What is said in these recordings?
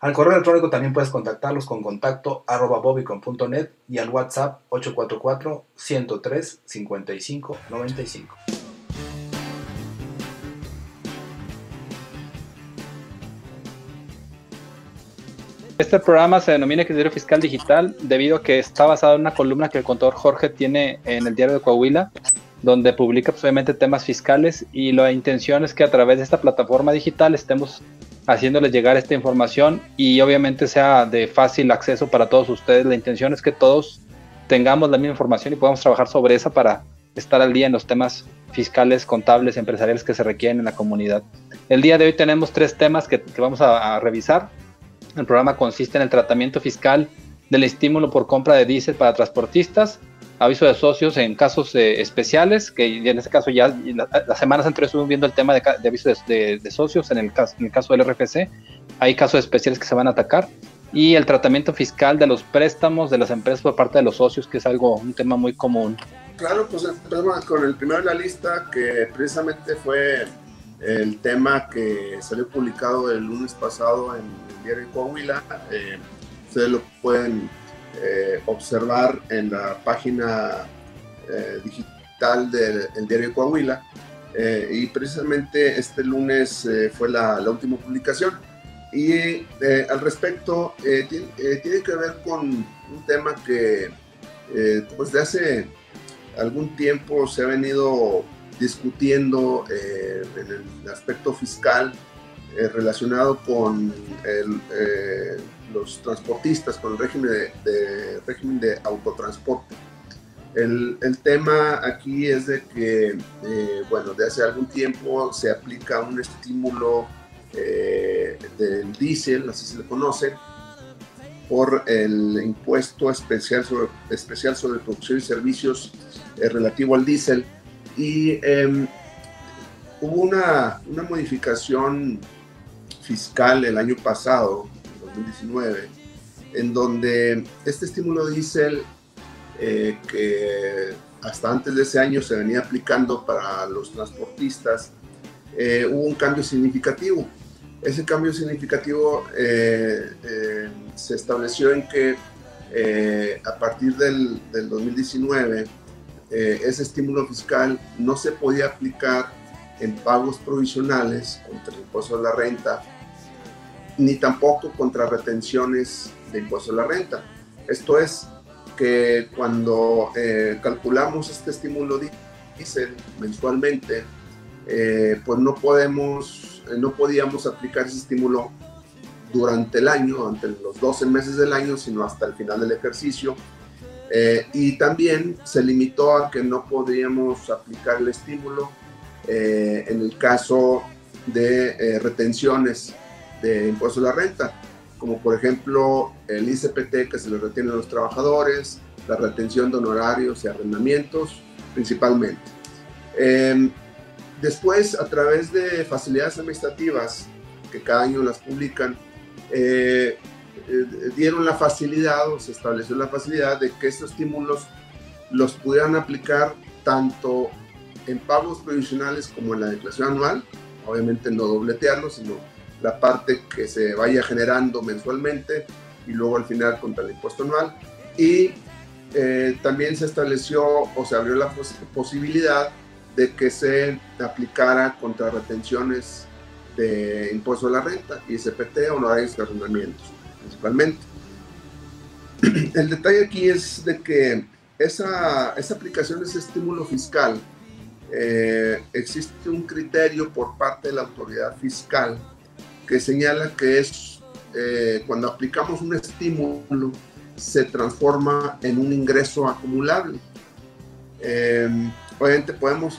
Al correo electrónico también puedes contactarlos con contacto arroba bobicon.net y al WhatsApp 844-103-5595. Este programa se denomina Criterio Fiscal Digital debido a que está basado en una columna que el contador Jorge tiene en el diario de Coahuila donde publica pues, obviamente temas fiscales y la intención es que a través de esta plataforma digital estemos haciéndoles llegar esta información y obviamente sea de fácil acceso para todos ustedes. La intención es que todos tengamos la misma información y podamos trabajar sobre esa para estar al día en los temas fiscales, contables, empresariales que se requieren en la comunidad. El día de hoy tenemos tres temas que, vamos a, a revisar. El programa consiste en el tratamiento fiscal del estímulo por compra de diésel para transportistas, aviso de socios en casos eh, especiales, que en este caso ya las semanas anteriores estuvimos viendo el tema de, de aviso de, socios en el, caso, en el caso del RFC, hay casos especiales que se van a atacar, y el tratamiento fiscal de los préstamos de las empresas por parte de los socios, que es algo, un tema muy común. Claro, pues empezamos con el primero de la lista, que precisamente fue el tema que salió publicado el lunes pasado en el diario Coahuila. Eh, ustedes lo pueden eh, observar en la página eh, digital del diario Coahuila. Eh, y precisamente este lunes fue la, la, última publicación. Y al respecto, tiene, tiene, que ver con un tema que pues de hace algún tiempo se ha venido discutiendo en el aspecto fiscal relacionado con el los transportistas con el régimen de, régimen de autotransporte. El, el, tema aquí es de que, eh, bueno, de hace algún tiempo se aplica un estímulo eh, del diésel, así se le conoce, por el impuesto especial sobre, especial sobre producción y servicios eh, relativo al diésel. Y em, hubo una, una modificación fiscal el año pasado 2019, en donde este estímulo diésel eh, que hasta antes de ese año se venía aplicando para los transportistas, eh, hubo un cambio significativo. Ese cambio significativo eh, se estableció en que a partir del, del 2019 ese estímulo fiscal no se podía aplicar en pagos provisionales contra el impuesto de la renta ni tampoco contra retenciones de impuesto a la renta. Esto es que cuando eh, calculamos este estímulo diésel mensualmente, eh, pues no podemos, eh, no podíamos aplicar ese estímulo durante el año, durante los 12 meses del año, sino hasta el final del ejercicio. y también se limitó a que no podríamos aplicar el estímulo en el caso de retenciones de impuesto a la renta, como por ejemplo el ICPT que se le retiene a los trabajadores, la retención de honorarios y arrendamientos principalmente. Em, después, a través de facilidades administrativas que cada año las publican, eh, eh, dieron la facilidad o se estableció la facilidad de que estos estímulos los pudieran aplicar tanto en pagos provisionales como en la declaración anual, obviamente no dobletearlos, sino la parte que se vaya generando mensualmente y luego al final contra el impuesto anual. Y eh, también se estableció o se abrió la posibilidad de que se aplicara contra retenciones de impuesto a la renta, ISPT, honorarios y arrendamientos, principalmente. El detalle aquí es de que esa, esa aplicación, ese estímulo fiscal, eh, existe un criterio por parte de la autoridad fiscal que señala que es eh, cuando aplicamos un estímulo se transforma en un ingreso acumulable. Em, obviamente podemos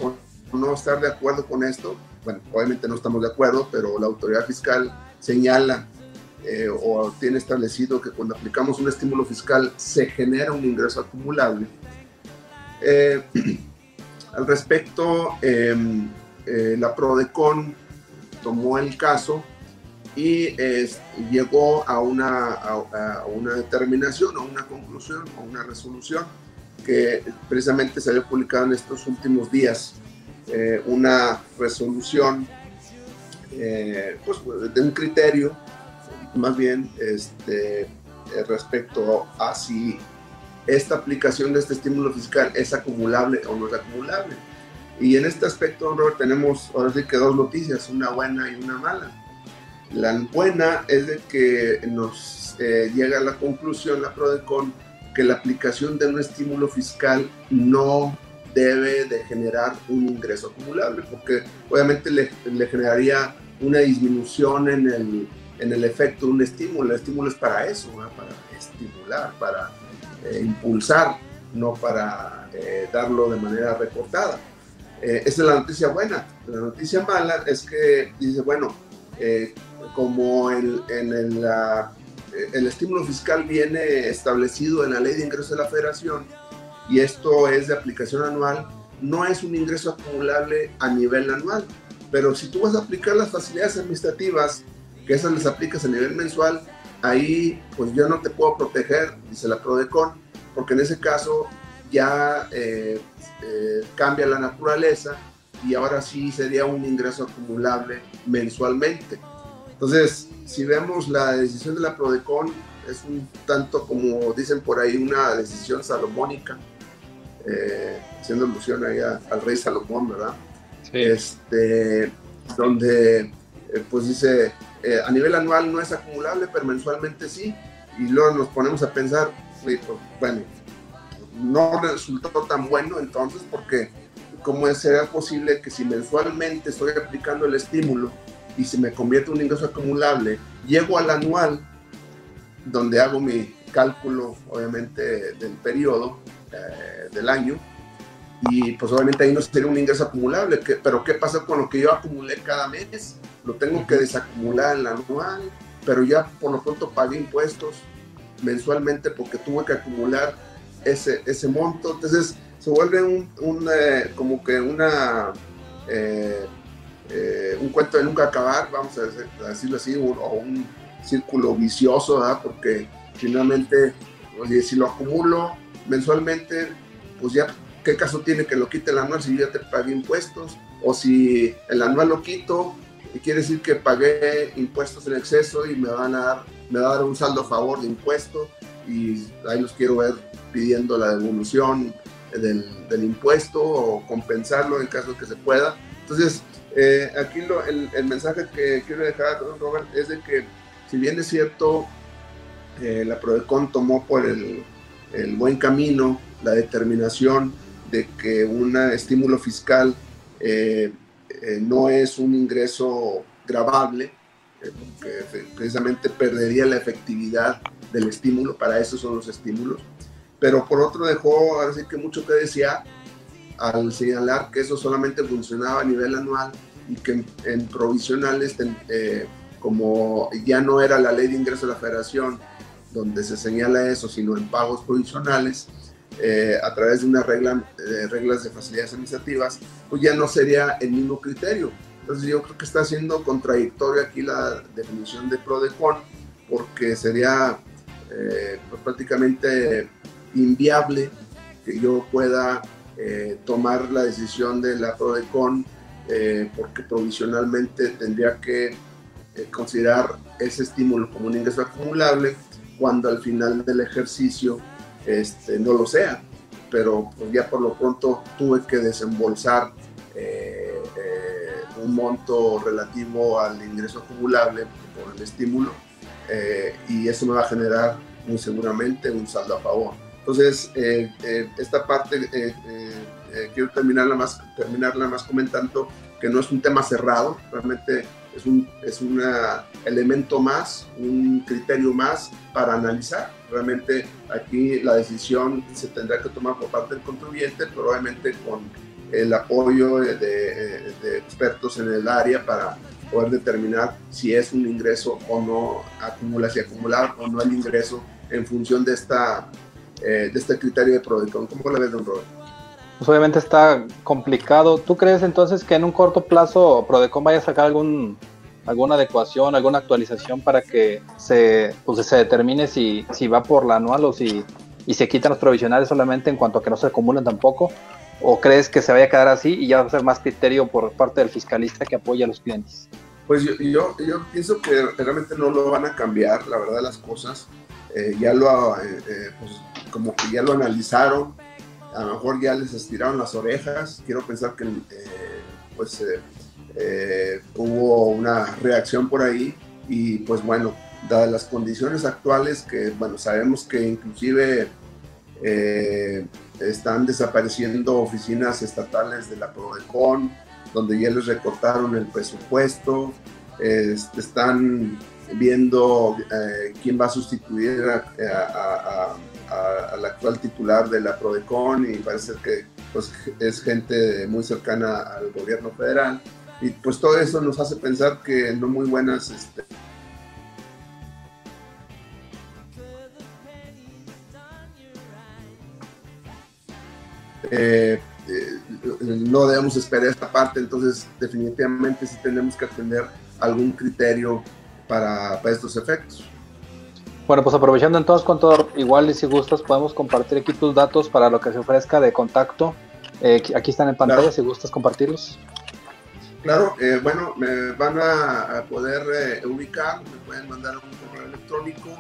no estar de acuerdo con esto, bueno, obviamente no estamos de acuerdo, pero la autoridad fiscal señala eh, o tiene establecido que cuando aplicamos un estímulo fiscal se genera un ingreso acumulable. Eh, al respecto, em, eh, la PRODECON tomó el caso y llegó a una, a, una determinación, a una conclusión, a una resolución que precisamente se había publicado en estos últimos días, una resolución pues, de un criterio más bien este, eh, respecto a si esta aplicación de este estímulo fiscal es acumulable o no es acumulable. Y en este aspecto, Robert, tenemos ahora sí que dos noticias, una buena y una mala. La buena es de que nos eh, llega a la conclusión la PRODECON que la aplicación de un estímulo fiscal no debe de generar un ingreso acumulable, porque obviamente le, le generaría una disminución en el, en el efecto de un estímulo. El estímulo es para eso, para estimular, para eh, impulsar, no para eh, darlo de manera recortada. Eh, esa es la noticia buena. La noticia mala es que dice, bueno, como el, el, estímulo fiscal viene establecido en la ley de ingresos de la federación y esto es de aplicación anual, no es un ingreso acumulable a nivel anual. Pero si tú vas a aplicar las facilidades administrativas que esas les aplicas a nivel mensual, ahí pues yo no te puedo proteger, dice la PRODECON, porque en ese caso ya eh, eh, cambia la naturaleza y ahora sí sería un ingreso acumulable mensualmente. Entonces, si vemos la decisión de la PRODECON, es un tanto como dicen por ahí, una decisión salomónica, eh, haciendo alusión ahí al rey Salomón, ¿verdad? Sí. Este, donde pues dice, eh, a nivel anual no es acumulable, pero mensualmente sí. Y luego nos ponemos a pensar, pues, bueno, no resultó tan bueno entonces porque ¿cómo será posible que si mensualmente estoy aplicando el estímulo y se me convierte en un ingreso acumulable, llego al anual donde hago mi cálculo obviamente del periodo eh, del año y pues obviamente ahí no sería un ingreso acumulable, pero ¿qué pasa con lo que yo acumulé cada mes? lo tengo que desacumular en la anual, pero ya por lo pronto pagué impuestos mensualmente porque tuve que acumular ese, ese monto. Entonces se vuelve un, eh, como que una, eh, eh, un cuento de nunca acabar, vamos a, decirlo así, o, un círculo vicioso, ¿verdad? porque finalmente, oye, si lo acumulo mensualmente, pues ya, ¿qué caso tiene que lo quite el anual si yo ya te pagué impuestos? O si el anual lo quito, quiere decir que pagué impuestos en exceso y me van a dar, me va a dar un saldo a favor de impuestos y ahí los quiero ver pidiendo la devolución del, del impuesto o compensarlo en caso que se pueda. Entonces, eh, aquí el, mensaje que quiero dejar, Robert, es de que si bien es cierto, eh, la Prodecon tomó por el, buen camino la determinación de que un estímulo fiscal eh, eh, no es un ingreso grabable, porque precisamente perdería la efectividad del estímulo, para eso son los estímulos. Pero por otro dejó, así que mucho que decía al señalar que eso solamente funcionaba a nivel anual y que en, provisionales, eh, como ya no era la ley de ingreso de la federación donde se señala eso, sino en pagos provisionales, eh, a través de unas regla, eh, reglas de facilidades administrativas, pues ya no sería el mismo criterio. Entonces yo creo que está siendo contradictoria aquí la definición de PRODECON, porque sería pues prácticamente inviable que yo pueda tomar la decisión de la PRODECON, porque provisionalmente tendría que considerar ese estímulo como un ingreso acumulable, cuando al final del ejercicio este, no lo sea, pero pues, ya por lo pronto tuve que desembolsar eh, eh, un monto relativo al ingreso acumulable por el estímulo eh, y eso me va a generar muy seguramente un saldo a favor. Entonces, esta parte quiero terminarla más, terminarla más comentando que no es un tema cerrado, realmente es un es una elemento más, un criterio más para analizar. Realmente aquí la decisión se tendrá que tomar por parte del contribuyente, probablemente con el apoyo de, expertos en el área para poder determinar si es un ingreso o no, acumular, si acumular o no el ingreso en función de, esta, eh, de este criterio de Prodecon. ¿Cómo lo ves, don Robert? Pues obviamente está complicado. ¿Tú crees entonces que en un corto plazo Prodecon vaya a sacar algún alguna adecuación, alguna actualización para que se, pues, se determine si, si va por la anual o si y se quitan los provisionales solamente en cuanto a que no se acumulen tampoco? ¿O crees que se vaya a quedar así y ya va a ser más criterio por parte del fiscalista que apoya a los clientes? Pues yo, yo, yo pienso que realmente no lo van a cambiar, la verdad, las cosas. Eh, ya lo, eh, eh, pues, como que ya lo analizaron, a lo mejor ya les estiraron las orejas. Quiero pensar que pues hubo una reacción por ahí y pues bueno, dadas las condiciones actuales que bueno, sabemos que inclusive están desapareciendo oficinas estatales de la Prodecon, donde ya les recortaron el presupuesto, están viendo eh, quién va a sustituir al actual titular de la Prodecon y parece que pues, es gente muy cercana al gobierno federal. Y pues todo eso nos hace pensar que no muy buenas este, Eh, eh, no debemos esperar esta parte, entonces definitivamente sí tenemos que atender algún criterio para, estos efectos. Bueno, pues aprovechando entonces, con todo, igual y si gustas, podemos compartir aquí tus datos para lo que se ofrezca de contacto. Eh, aquí están en pantalla, si gustas compartirlos. Claro, bueno, me van a, poder ubicar, me pueden mandar un correo electrónico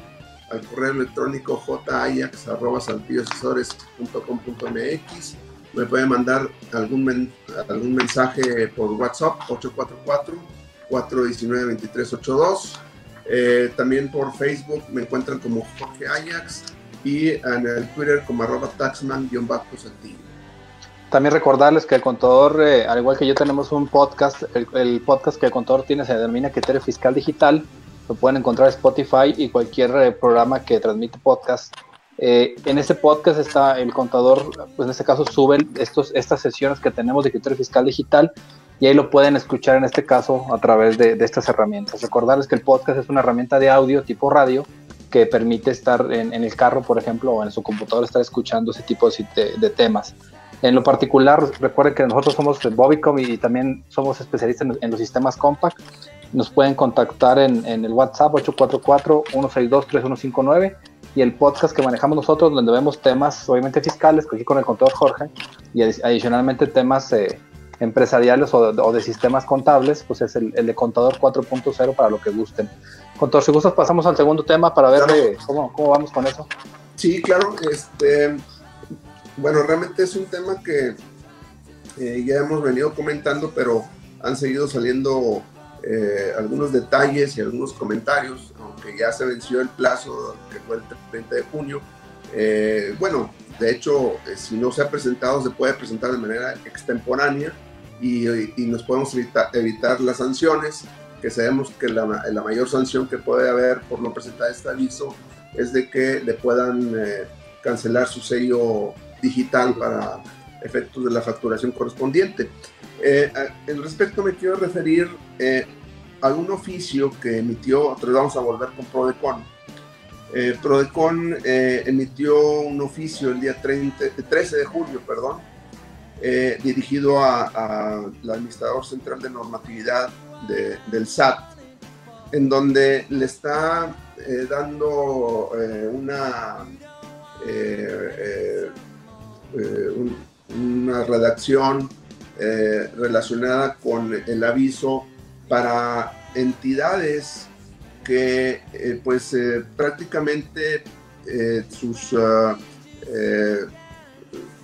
al correo electrónico jayax.saltilloasesores.com.mx. Me pueden mandar algún, algún mensaje por WhatsApp 844-419-2382. Eh, también por Facebook me encuentran como Jorge Ajax y en el Twitter como arroba taxman-saltillo. También recordarles que el contador, eh, al igual que yo, tenemos un podcast. El, podcast que el contador tiene se denomina Criterio Fiscal Digital lo pueden encontrar en Spotify y cualquier eh, programa que transmite podcast. En ese podcast está el contador, pues en este caso suben estos, estas sesiones que tenemos de criterio fiscal digital y ahí lo pueden escuchar en este caso a través de, estas herramientas. Recordarles que el podcast es una herramienta de audio tipo radio que permite estar en, el carro, por ejemplo, o en su computador, estar escuchando ese tipo de, temas. En lo particular, recuerden que nosotros somos Bobicom y también somos especialistas en, en los sistemas compact nos pueden contactar en, el WhatsApp 844-162-3159 y el podcast que manejamos nosotros, donde vemos temas obviamente fiscales, aquí con el contador Jorge, y adicionalmente temas eh, empresariales o de, sistemas contables, pues es el, de contador 4.0 para lo que gusten. Contador, si gustas, pasamos al segundo tema para ver cómo, cómo vamos con eso. Sí, claro. Este, bueno, realmente es un tema que eh, ya hemos venido comentando, pero han seguido saliendo eh, algunos detalles y algunos comentarios, aunque ya se venció el plazo que fue el 30 de junio. Eh, bueno, de hecho, si no se ha presentado, se puede presentar de manera extemporánea y, nos podemos evitar, las sanciones, que sabemos que la, mayor sanción que puede haber por no presentar este aviso es de que le puedan cancelar su sello digital para efectos de la facturación correspondiente. Eh, en respecto me quiero referir eh, a un oficio que emitió, otros vamos a volver con Prodecon. Eh, Prodecon eh, emitió un oficio el día 30, 13 de julio, perdón, dirigido al administrador central de normatividad del SAT, en donde le está dando una, una redacción eh, relacionada con el aviso para entidades que eh, pues eh, prácticamente sus ah,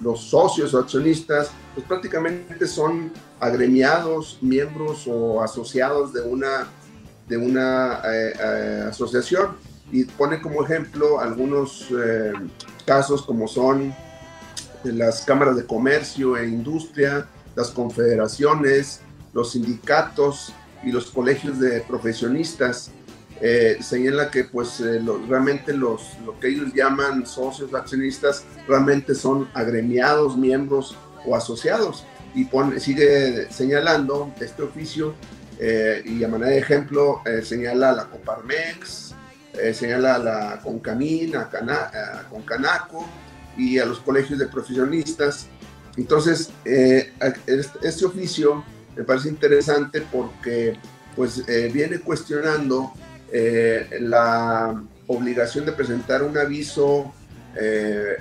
los socios o accionistas pues prácticamente son agremiados, miembros o asociados de una, de una asociación y pone como ejemplo algunos casos como son las cámaras de comercio e industria, las confederaciones, los sindicatos y los colegios de profesionistas. Eh, señala que pues eh, realmente los, lo que ellos llaman socios accionistas realmente son agremiados, miembros o asociados. Y pone, sigue señalando este oficio y a manera de ejemplo señala a la Coparmex, señala a la Concamin, a, a Concanaco y a los colegios de profesionistas. Entonces, este oficio me parece interesante porque pues viene cuestionando la obligación de presentar un aviso eh,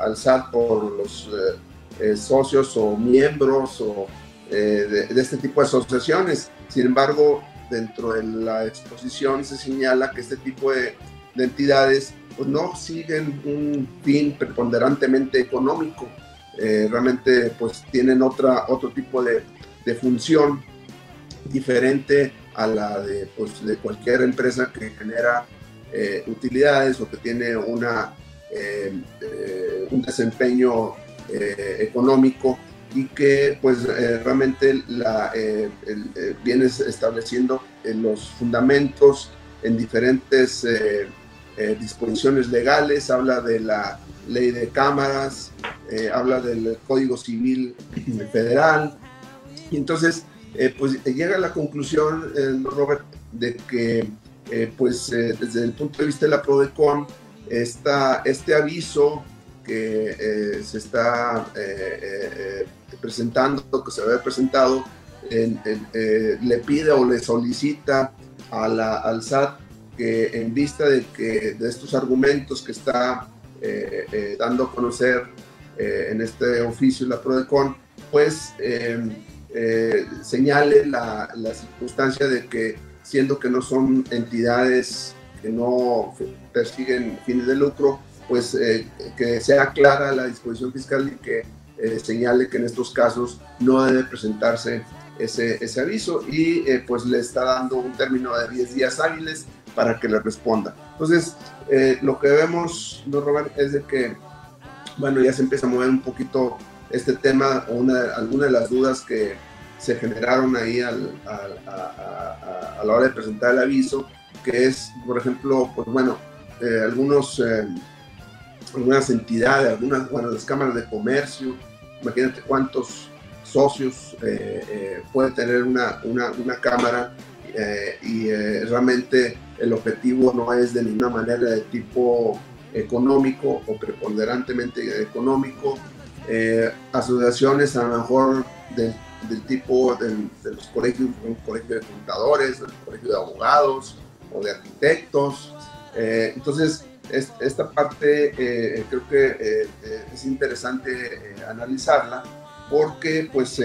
al SAT por los eh, eh, socios o miembros o, de, este tipo de asociaciones. Sin embargo, dentro de la exposición se señala que este tipo de, entidades pues, no siguen un fin preponderantemente económico, realmente pues tienen otra, otro tipo de función diferente a la de, pues, de cualquier empresa que genera eh, utilidades o que tiene una, eh, eh, un desempeño económico y que pues realmente la, viene estableciendo los fundamentos en diferentes disposiciones legales, habla de la ley de cámaras, habla del Código Civil Federal, y entonces pues llega a la conclusión, Robert, de que eh, pues eh, desde el punto de vista de la PRODECON, esta, este aviso que eh, se está presentando, que se había presentado, le pide o le solicita al SAT que en vista de, que, de estos argumentos que está dando a conocer en este oficio la PRODECON, pues señale la, la circunstancia de que siendo que no son entidades que no persiguen fines de lucro, pues eh, que sea clara la disposición fiscal y que eh, señale que en estos casos no debe presentarse ese, ese aviso y eh, pues le está dando un término de 10 días hábiles para que le responda. Entonces, lo que vemos, ¿no, Robert? Es de que, bueno, ya se empieza a mover un poquito este tema, una, alguna de las dudas que, se generaron ahí al, a, la hora de presentar el aviso, que es, por ejemplo, pues bueno, eh, algunos, eh, algunas entidades, algunas, bueno, las cámaras de comercio, imagínate cuántos socios eh, puede tener una, una, una cámara y realmente el objetivo no es de ninguna manera de tipo económico o preponderantemente económico. asociaciones a lo mejor de del tipo de, los colegios, un colegio de contadores, un colegio de abogados o de arquitectos. Eh, entonces, esta parte eh, creo que eh, es interesante analizarla porque pues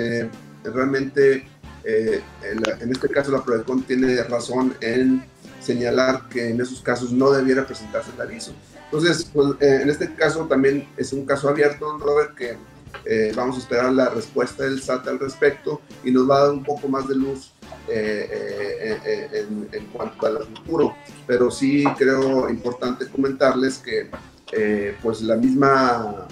realmente en, este caso la Prodecon tiene razón en señalar que en esos casos no debiera presentarse el aviso. Entonces, pues, en este caso también es un caso abierto, Robert, que eh, vamos a esperar la respuesta del SAT al respecto y nos va a dar un poco más de luz eh, eh, en, cuanto al futuro. Pero sí creo importante comentarles que pues la misma,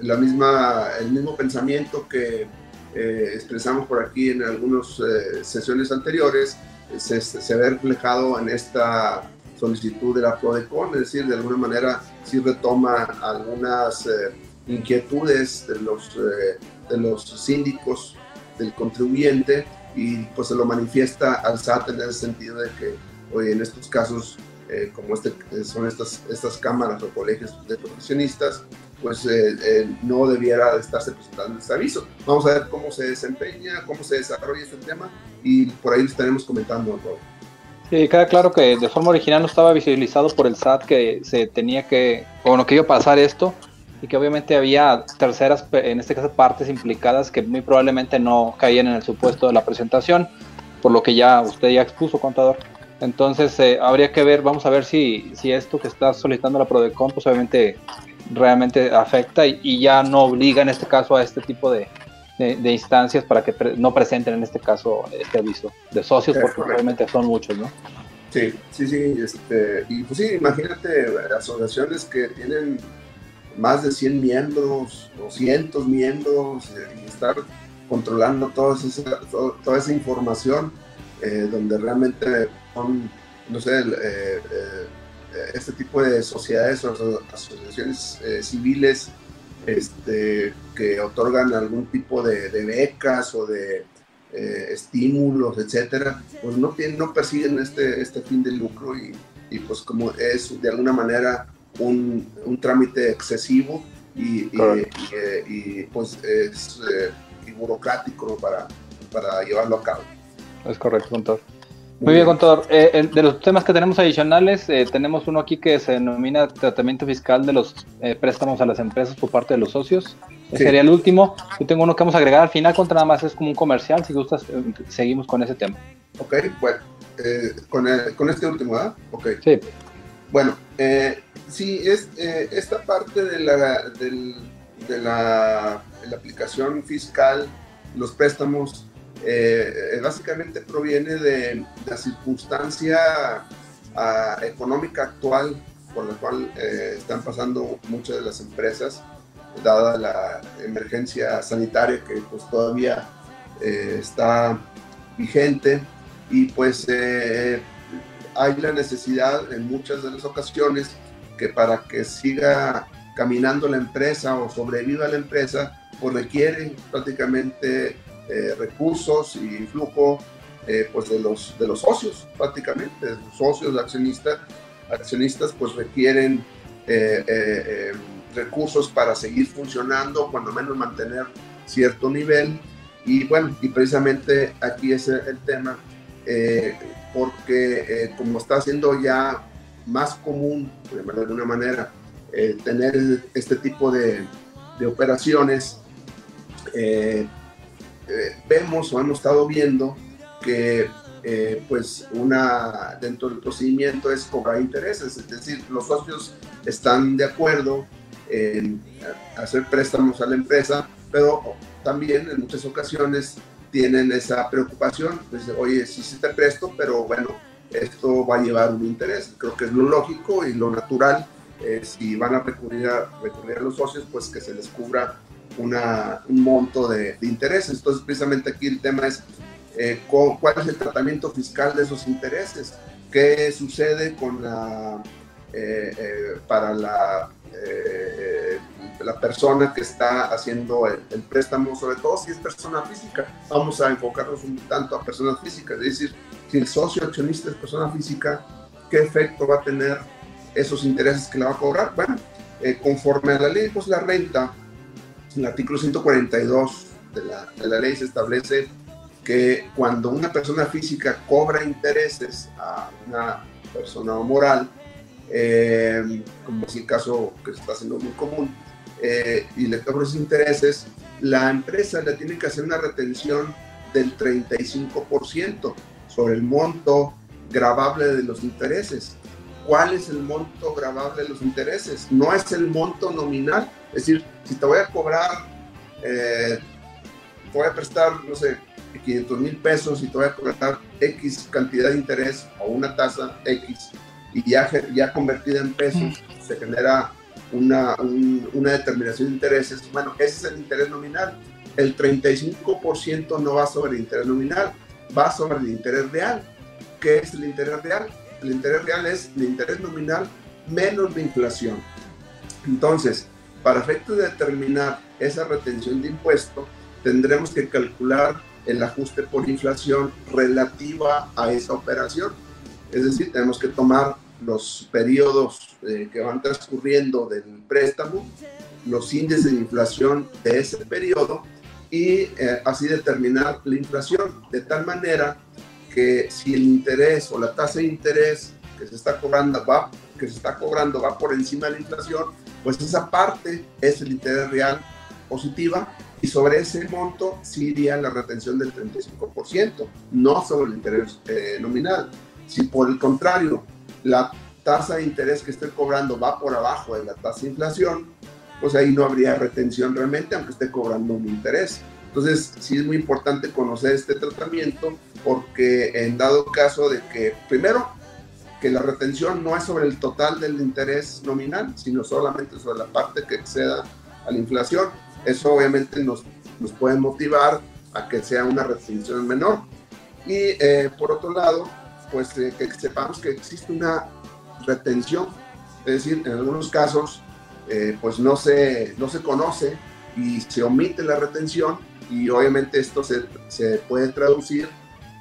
la misma, el mismo pensamiento que expresamos por aquí en algunas sesiones anteriores se, se ve reflejado en esta solicitud de la PRODECON, es decir, de alguna manera sí retoma algunas eh, inquietudes de los, eh, de los síndicos del contribuyente y pues se lo manifiesta al SAT en el sentido de que hoy en estos casos eh, como este, son estas, estas cámaras o colegios de profesionistas, pues no debiera estarse presentando este aviso. Vamos a ver cómo se desempeña, cómo se desarrolla este tema y por ahí estaremos comentando. Sí, queda claro que de forma original no estaba visualizado por el SAT que se tenía que, bueno, que iba a pasar esto y que obviamente había terceras, en este caso partes implicadas que muy probablemente no caían en el supuesto de la presentación, por lo que ya usted ya expuso, contador. Entonces eh, habría que ver, vamos a ver si, si esto que está solicitando la Prodecon, pues obviamente realmente afecta y ya no obliga en este caso a este tipo de, de, instancias para que no presenten en este caso este aviso de socios, porque realmente son muchos, ¿no? Sí, sí, sí, este, y pues sí, imagínate asociaciones que tienen más de 100 miembros, 200 miembros, eh, y estar controlando toda esa, toda esa información, eh, donde realmente son, no sé, eh, este tipo de sociedades o asociaciones civiles este, que otorgan algún tipo de, becas o de eh, estímulos, etcétera, pues no, no persiguen este, este fin de lucro y, y pues como es de alguna manera un, un trámite excesivo y, y, pues es burocrático para, para llevarlo a cabo. Es correcto, doctor. Muy bien, contador. Eh, de los temas que tenemos adicionales, eh, tenemos uno aquí que se denomina tratamiento fiscal de los eh, préstamos a las empresas por parte de los socios. Ese sería el último. Yo tengo uno que vamos a agregar al final, contra nada más es como un comercial. Si gustas, seguimos con ese tema. Ok, bueno, con, con, este último, ¿verdad? Ok. Sí. Bueno, sí, es, esta parte de la, del, de la, de la aplicación fiscal, los préstamos eh, básicamente proviene de la circunstancia ah, económica actual por la cual eh, están pasando muchas de las empresas, dada la emergencia sanitaria que pues todavía eh, está vigente. Y pues hay la necesidad en muchas de las ocasiones que para que siga caminando la empresa o sobreviva la empresa, pues requiere prácticamente eh, recursos y flujo eh, pues de los, de los socios prácticamente, los socios accionistas, accionistas pues requieren eh, recursos para seguir funcionando, cuando menos mantener cierto nivel. Y bueno, y precisamente aquí es el tema, porque como está siendo ya más común, de alguna manera, tener este tipo de, de operaciones, eh, eh, vemos o hemos estado viendo que eh, pues una dentro del procedimiento es cobrar intereses, es decir, los socios están de acuerdo en hacer préstamos a la empresa, pero también en muchas ocasiones tienen esa preocupación, pues, oye, sí, sí te presto, pero bueno, esto va a llevar un interés. Creo que es lo lógico y lo natural. Eh, si van a recurrir, a recurrir a los socios, pues que se les cubra una, un monto de, de, intereses. Entonces, precisamente aquí el tema es eh, cuál es el tratamiento fiscal de esos intereses, qué sucede con la, eh, eh, para la, la persona que está haciendo el, el, préstamo, sobre todo si es persona física. Vamos a enfocarnos un tanto a personas físicas, es decir, si el socio accionista es persona física, ¿qué efecto va a tener esos intereses que le va a cobrar? Bueno, conforme a la ley, pues la renta en el artículo 142 de la, de la ley se establece que cuando una persona física cobra intereses a una persona moral, eh, como es el caso que se está haciendo muy común, eh, y le cobra esos intereses, la empresa le tiene que hacer una retención del 35% sobre el monto grabable de los intereses. ¿Cuál es el monto grabable de los intereses? No es el monto nominal, es decir, si te voy a cobrar, eh, te voy a prestar, no sé, 500 mil pesos y te voy a cobrar X cantidad de interés o una tasa X y ya, ya convertida en pesos se genera una, una determinación de intereses, bueno, ese es el interés nominal. El 35% no va sobre el interés nominal, va sobre el interés real. ¿Qué es el interés real? El interés real es el interés nominal menos la inflación. Entonces, para efectos de determinar esa retención de impuesto, tendremos que calcular el ajuste por inflación relativa a esa operación. Es decir, tenemos que tomar los periodos eh, que van transcurriendo del préstamo, los índices de inflación de ese periodo y eh, así determinar la inflación, de tal manera que si el interés o la tasa de interés que se está cobrando va, que se está cobrando va por encima de la inflación, pues esa parte es el interés real positiva y sobre ese monto sí iría la retención del 35%, no sobre el interés eh, nominal. Si por el contrario la tasa de interés que estoy cobrando va por abajo de la tasa de inflación, pues ahí no habría retención realmente, aunque esté cobrando un interés. Entonces, sí es muy importante conocer este tratamiento porque en dado caso de que, primero, que la retención no es sobre el total del interés nominal, sino solamente sobre la parte que exceda a la inflación. Eso obviamente nos, nos puede motivar a que sea una retención menor. Y eh, por otro lado, pues eh, que sepamos que existe una retención, es decir, en algunos casos pues no se, no se conoce y se omite la retención y obviamente esto se, se puede traducir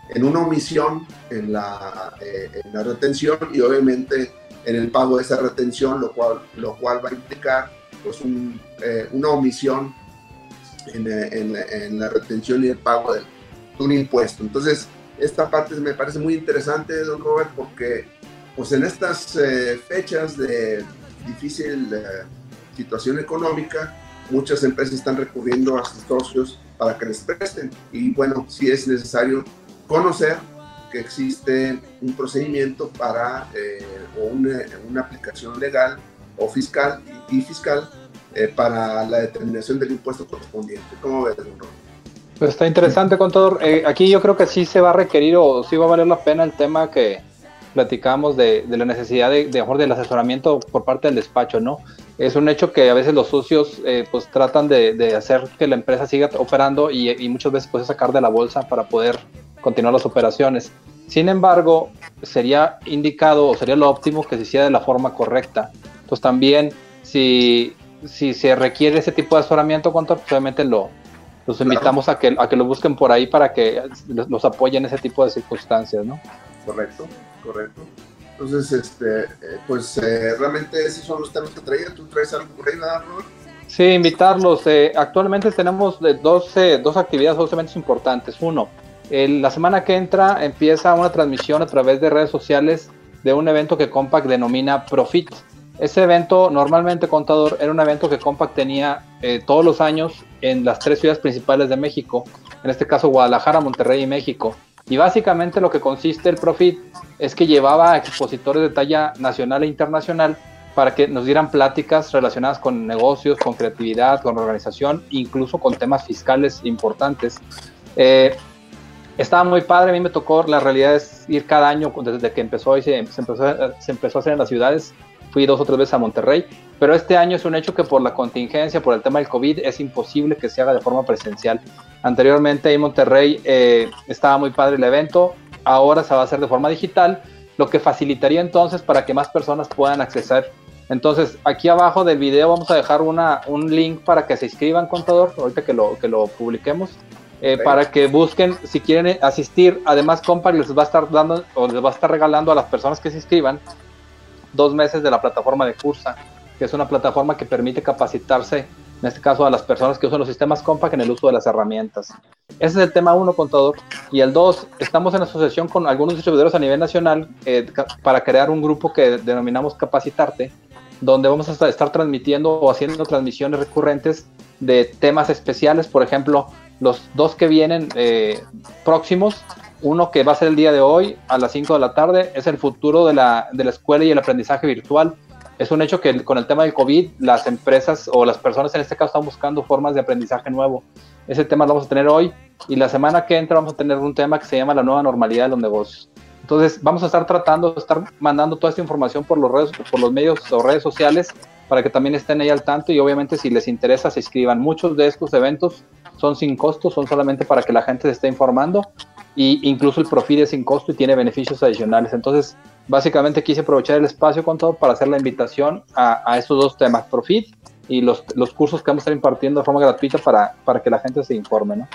en una omisión en la, en la retención y obviamente en el pago de esa retención, lo cual, lo cual va a implicar pues un, una omisión en, en, en, la retención y el pago de, un impuesto. Entonces, esta parte me parece muy interesante, don Robert, porque pues en estas eh, fechas de difícil eh, situación económica, muchas empresas están recurriendo a sus socios para que les presten. Y bueno, si es necesario conocer que existe un procedimiento para eh, una, una, aplicación legal o fiscal y, fiscal para la determinación del impuesto correspondiente. ¿Cómo ves? Pues está interesante, contador. Eh, aquí yo creo que sí se va a requerir o sí va a valer la pena el tema que platicamos de, la necesidad de, de, del asesoramiento por parte del despacho, ¿no? Es un hecho que a veces los socios eh, pues tratan de, hacer que la empresa siga operando y, muchas veces pues sacar de la bolsa para poder continuar las operaciones. Sin embargo, sería indicado o sería lo óptimo que se hiciera de la forma correcta. Pues también si, si se requiere ese tipo de asesoramiento, contador, pues obviamente lo, los invitamos a que, a que lo busquen por ahí para que los apoyen en ese tipo de circunstancias, ¿no? Correcto, correcto. Entonces, este, eh, pues eh, realmente esos son los temas que traía. ¿Tú traes algo por ahí, Sí, invitarlos. Eh, actualmente tenemos dos, dos actividades, dos eventos importantes. Uno, la semana que entra empieza una transmisión a través de redes sociales de un evento que Compact denomina Profit. Ese evento, normalmente contador, era un evento que Compact tenía eh, todos los años en las tres ciudades principales de México, en este caso Guadalajara, Monterrey y México. Y básicamente lo que consiste el Profit es que llevaba a expositores de talla nacional e internacional para que nos dieran pláticas relacionadas con negocios, con creatividad, con organización, incluso con temas fiscales importantes. Eh, estaba muy padre, a mí me tocó, la realidad es ir cada año desde que empezó y se, empezó, se empezó a hacer en las ciudades fui dos o tres veces a Monterrey, pero este año es un hecho que por la contingencia, por el tema del COVID, es imposible que se haga de forma presencial. Anteriormente en Monterrey eh, estaba muy padre el evento, ahora se va a hacer de forma digital, lo que facilitaría entonces para que más personas puedan acceder. Entonces, aquí abajo del video vamos a dejar una, un link para que se inscriban, contador, ahorita que lo, que lo publiquemos. Eh, para que busquen si quieren asistir. Además, Compact les va a estar dando o les va a estar regalando a las personas que se inscriban dos meses de la plataforma de Cursa, que es una plataforma que permite capacitarse, en este caso a las personas que usan los sistemas Compact en el uso de las herramientas. Ese es el tema uno, contador. Y el dos, estamos en asociación con algunos distribuidores a nivel nacional eh, para crear un grupo que denominamos Capacitarte, donde vamos a estar transmitiendo o haciendo transmisiones recurrentes de temas especiales, por ejemplo, los dos que vienen eh, próximos uno que va a ser el día de hoy a las 5 de la tarde es el futuro de la, de la escuela y el aprendizaje virtual. Es un hecho que con el tema del COVID, las empresas o las personas en este caso están buscando formas de aprendizaje nuevo. Ese tema lo vamos a tener hoy y la semana que entra vamos a tener un tema que se llama la nueva normalidad de los negocios. Entonces vamos a estar tratando de estar mandando toda esta información por los, redes, por los medios o redes sociales para que también estén ahí al tanto y obviamente si les interesa se inscriban. Muchos de estos eventos son sin costo, son solamente para que la gente se esté informando y incluso el Profit es sin costo y tiene beneficios adicionales. Entonces, básicamente quise aprovechar el espacio con todo para hacer la invitación a, a estos dos temas, Profit y los, los, cursos que vamos a estar impartiendo de forma gratuita para, para que la gente se informe, ¿no?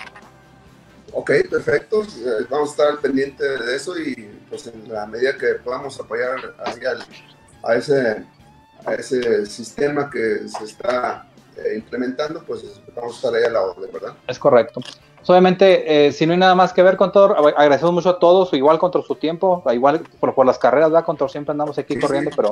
Ok, perfecto. Eh, vamos a estar pendiente de eso y pues en la medida que podamos apoyar a, ese, a ese sistema que se está eh, implementando, pues vamos a estar ahí a la orden, ¿verdad? Es correcto. Obviamente, eh, si no hay nada más que ver, Contor, agradecemos mucho a todos, igual contra su tiempo, igual por, por las carreras, ¿verdad, Contor? Siempre andamos aquí corriendo, pero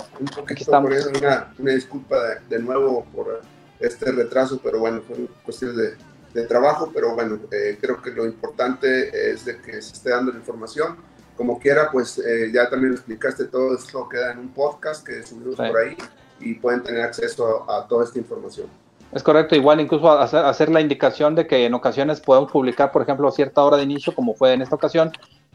aquí estamos. Una, una, disculpa de, nuevo por este retraso, pero bueno, fue cuestión de, de trabajo, pero bueno, eh, creo que lo importante es de que se esté dando la información. Como quiera, pues eh, ya también explicaste todo esto, queda en un podcast que subimos por ahí y pueden tener acceso a toda esta información. Es correcto, igual incluso hacer, la indicación de que en ocasiones podemos publicar, por ejemplo, a cierta hora de inicio, como fue en esta ocasión,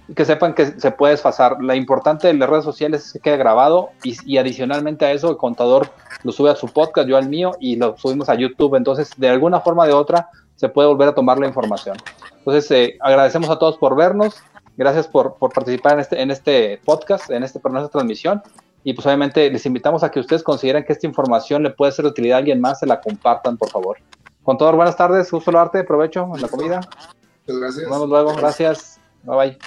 y que sepan que se puede desfasar. La importante de las redes sociales es que quede grabado y, adicionalmente a eso el contador lo sube a su podcast, yo al mío, y lo subimos a YouTube. Entonces, de alguna forma o de otra, se puede volver a tomar la información. Entonces, eh, agradecemos a todos por vernos, gracias por, participar en este, en este podcast, en este, por nuestra transmisión Y pues obviamente les invitamos a que ustedes consideren que esta información le puede ser de utilidad a alguien más, se la compartan, por favor. Contador, buenas tardes, gusto arte, provecho en la comida. Muchas gracias. Nos vemos luego, gracias. Bye bye.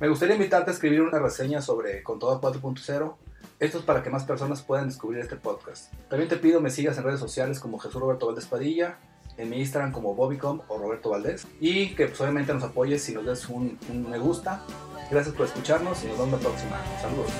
Me gustaría invitarte a escribir una reseña sobre Contador 4.0. Esto es para que más personas puedan descubrir este podcast. También te pido me sigas en redes sociales como Jesús Roberto Valdés Padilla, en mi Instagram como Bobbycom o Roberto Valdés. Y que pues, obviamente nos apoyes si nos des un, un me gusta. Gracias por escucharnos y nos vemos la próxima. Saludos.